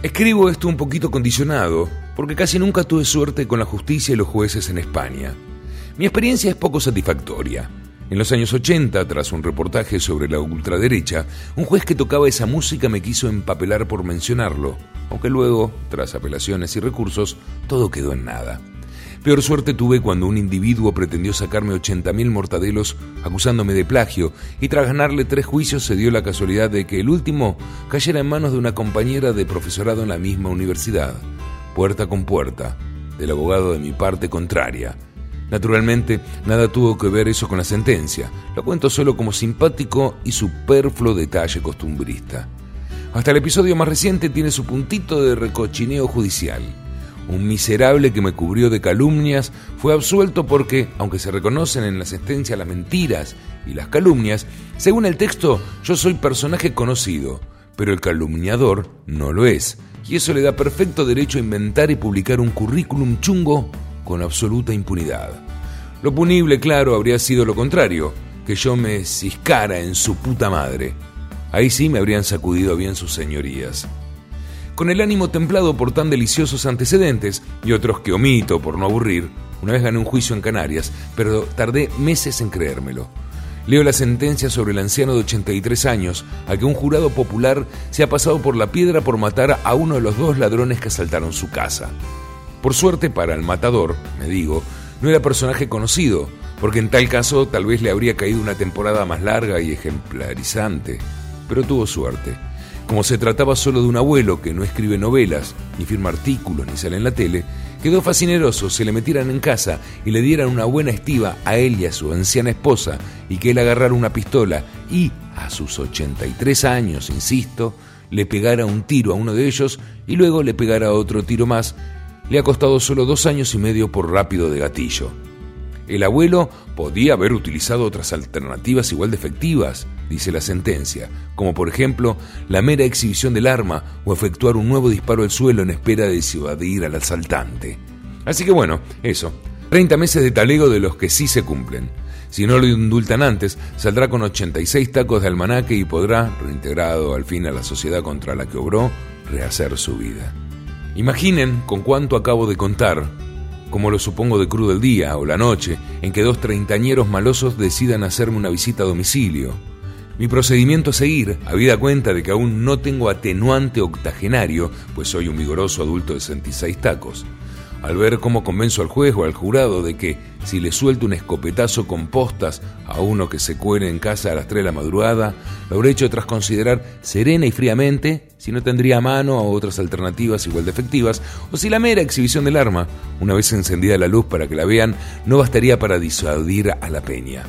Escribo esto un poquito condicionado, porque casi nunca tuve suerte con la justicia y los jueces en España. Mi experiencia es poco satisfactoria. En los años 80, tras un reportaje sobre la ultraderecha, un juez que tocaba esa música me quiso empapelar por mencionarlo, aunque luego, tras apelaciones y recursos, todo quedó en nada. Peor suerte tuve cuando un individuo pretendió sacarme 80.000 mortadelos acusándome de plagio y tras ganarle tres juicios se dio la casualidad de que el último cayera en manos de una compañera de profesorado en la misma universidad, puerta con puerta, del abogado de mi parte contraria. Naturalmente, nada tuvo que ver eso con la sentencia. Lo cuento solo como simpático y superfluo detalle costumbrista. Hasta el episodio más reciente tiene su puntito de recochineo judicial un miserable que me cubrió de calumnias, fue absuelto porque, aunque se reconocen en la sentencia las mentiras y las calumnias, según el texto yo soy personaje conocido, pero el calumniador no lo es, y eso le da perfecto derecho a inventar y publicar un currículum chungo con absoluta impunidad. Lo punible, claro, habría sido lo contrario, que yo me ciscara en su puta madre. Ahí sí me habrían sacudido bien sus señorías con el ánimo templado por tan deliciosos antecedentes y otros que omito por no aburrir, una vez gané un juicio en Canarias, pero tardé meses en creérmelo. Leo la sentencia sobre el anciano de 83 años, a que un jurado popular se ha pasado por la piedra por matar a uno de los dos ladrones que asaltaron su casa. Por suerte para el matador, me digo, no era personaje conocido, porque en tal caso tal vez le habría caído una temporada más larga y ejemplarizante. Pero tuvo suerte. Como se trataba solo de un abuelo que no escribe novelas, ni firma artículos, ni sale en la tele, quedó fascineroso se le metieran en casa y le dieran una buena estiva a él y a su anciana esposa, y que él agarrara una pistola y, a sus 83 años, insisto, le pegara un tiro a uno de ellos y luego le pegara otro tiro más, le ha costado solo dos años y medio por rápido de gatillo. El abuelo podía haber utilizado otras alternativas igual de efectivas, dice la sentencia, como por ejemplo la mera exhibición del arma o efectuar un nuevo disparo al suelo en espera de disuadir al asaltante. Así que bueno, eso. 30 meses de talego de los que sí se cumplen. Si no lo indultan antes, saldrá con 86 tacos de almanaque y podrá, reintegrado al fin a la sociedad contra la que obró, rehacer su vida. Imaginen con cuánto acabo de contar como lo supongo de crudo el día o la noche en que dos treintañeros malosos decidan hacerme una visita a domicilio. Mi procedimiento a seguir, habida cuenta de que aún no tengo atenuante octogenario, pues soy un vigoroso adulto de 66 tacos, al ver cómo convenzo al juez o al jurado de que si le suelto un escopetazo con postas a uno que se cuele en casa a las 3 de la madrugada, lo habré hecho tras considerar serena y fríamente si no tendría a mano a otras alternativas igual de efectivas, o si la mera exhibición del arma, una vez encendida la luz para que la vean, no bastaría para disuadir a la peña.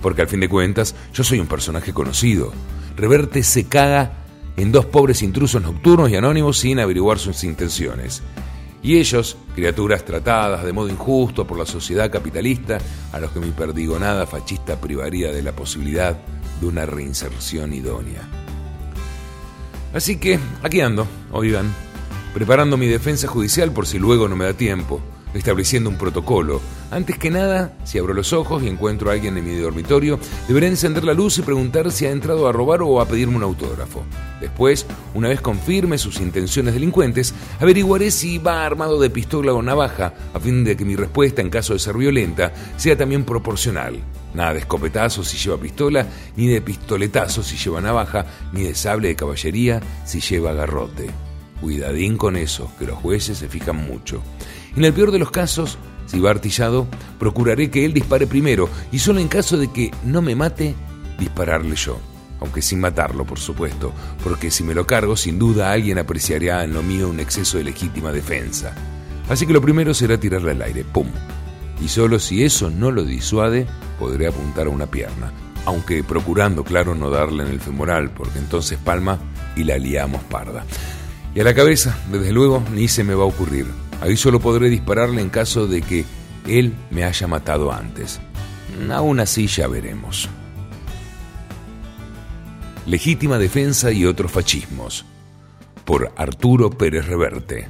Porque al fin de cuentas, yo soy un personaje conocido. Reverte se caga en dos pobres intrusos nocturnos y anónimos sin averiguar sus intenciones. Y ellos, criaturas tratadas de modo injusto por la sociedad capitalista, a los que mi perdigonada fascista privaría de la posibilidad de una reinserción idónea. Así que aquí ando, oigan, preparando mi defensa judicial por si luego no me da tiempo estableciendo un protocolo. Antes que nada, si abro los ojos y encuentro a alguien en mi dormitorio, deberé encender la luz y preguntar si ha entrado a robar o a pedirme un autógrafo. Después, una vez confirme sus intenciones delincuentes, averiguaré si va armado de pistola o navaja, a fin de que mi respuesta en caso de ser violenta sea también proporcional. Nada de escopetazo si lleva pistola, ni de pistoletazo si lleva navaja, ni de sable de caballería si lleva garrote. Cuidadín con eso, que los jueces se fijan mucho. En el peor de los casos, si va artillado, procuraré que él dispare primero y solo en caso de que no me mate, dispararle yo. Aunque sin matarlo, por supuesto, porque si me lo cargo, sin duda alguien apreciará en lo mío un exceso de legítima defensa. Así que lo primero será tirarle al aire, ¡pum! Y solo si eso no lo disuade, podré apuntar a una pierna. Aunque procurando, claro, no darle en el femoral, porque entonces palma y la liamos parda. Y a la cabeza, desde luego, ni se me va a ocurrir. Ahí solo podré dispararle en caso de que él me haya matado antes. Aún así ya veremos. Legítima defensa y otros fascismos. Por Arturo Pérez Reverte.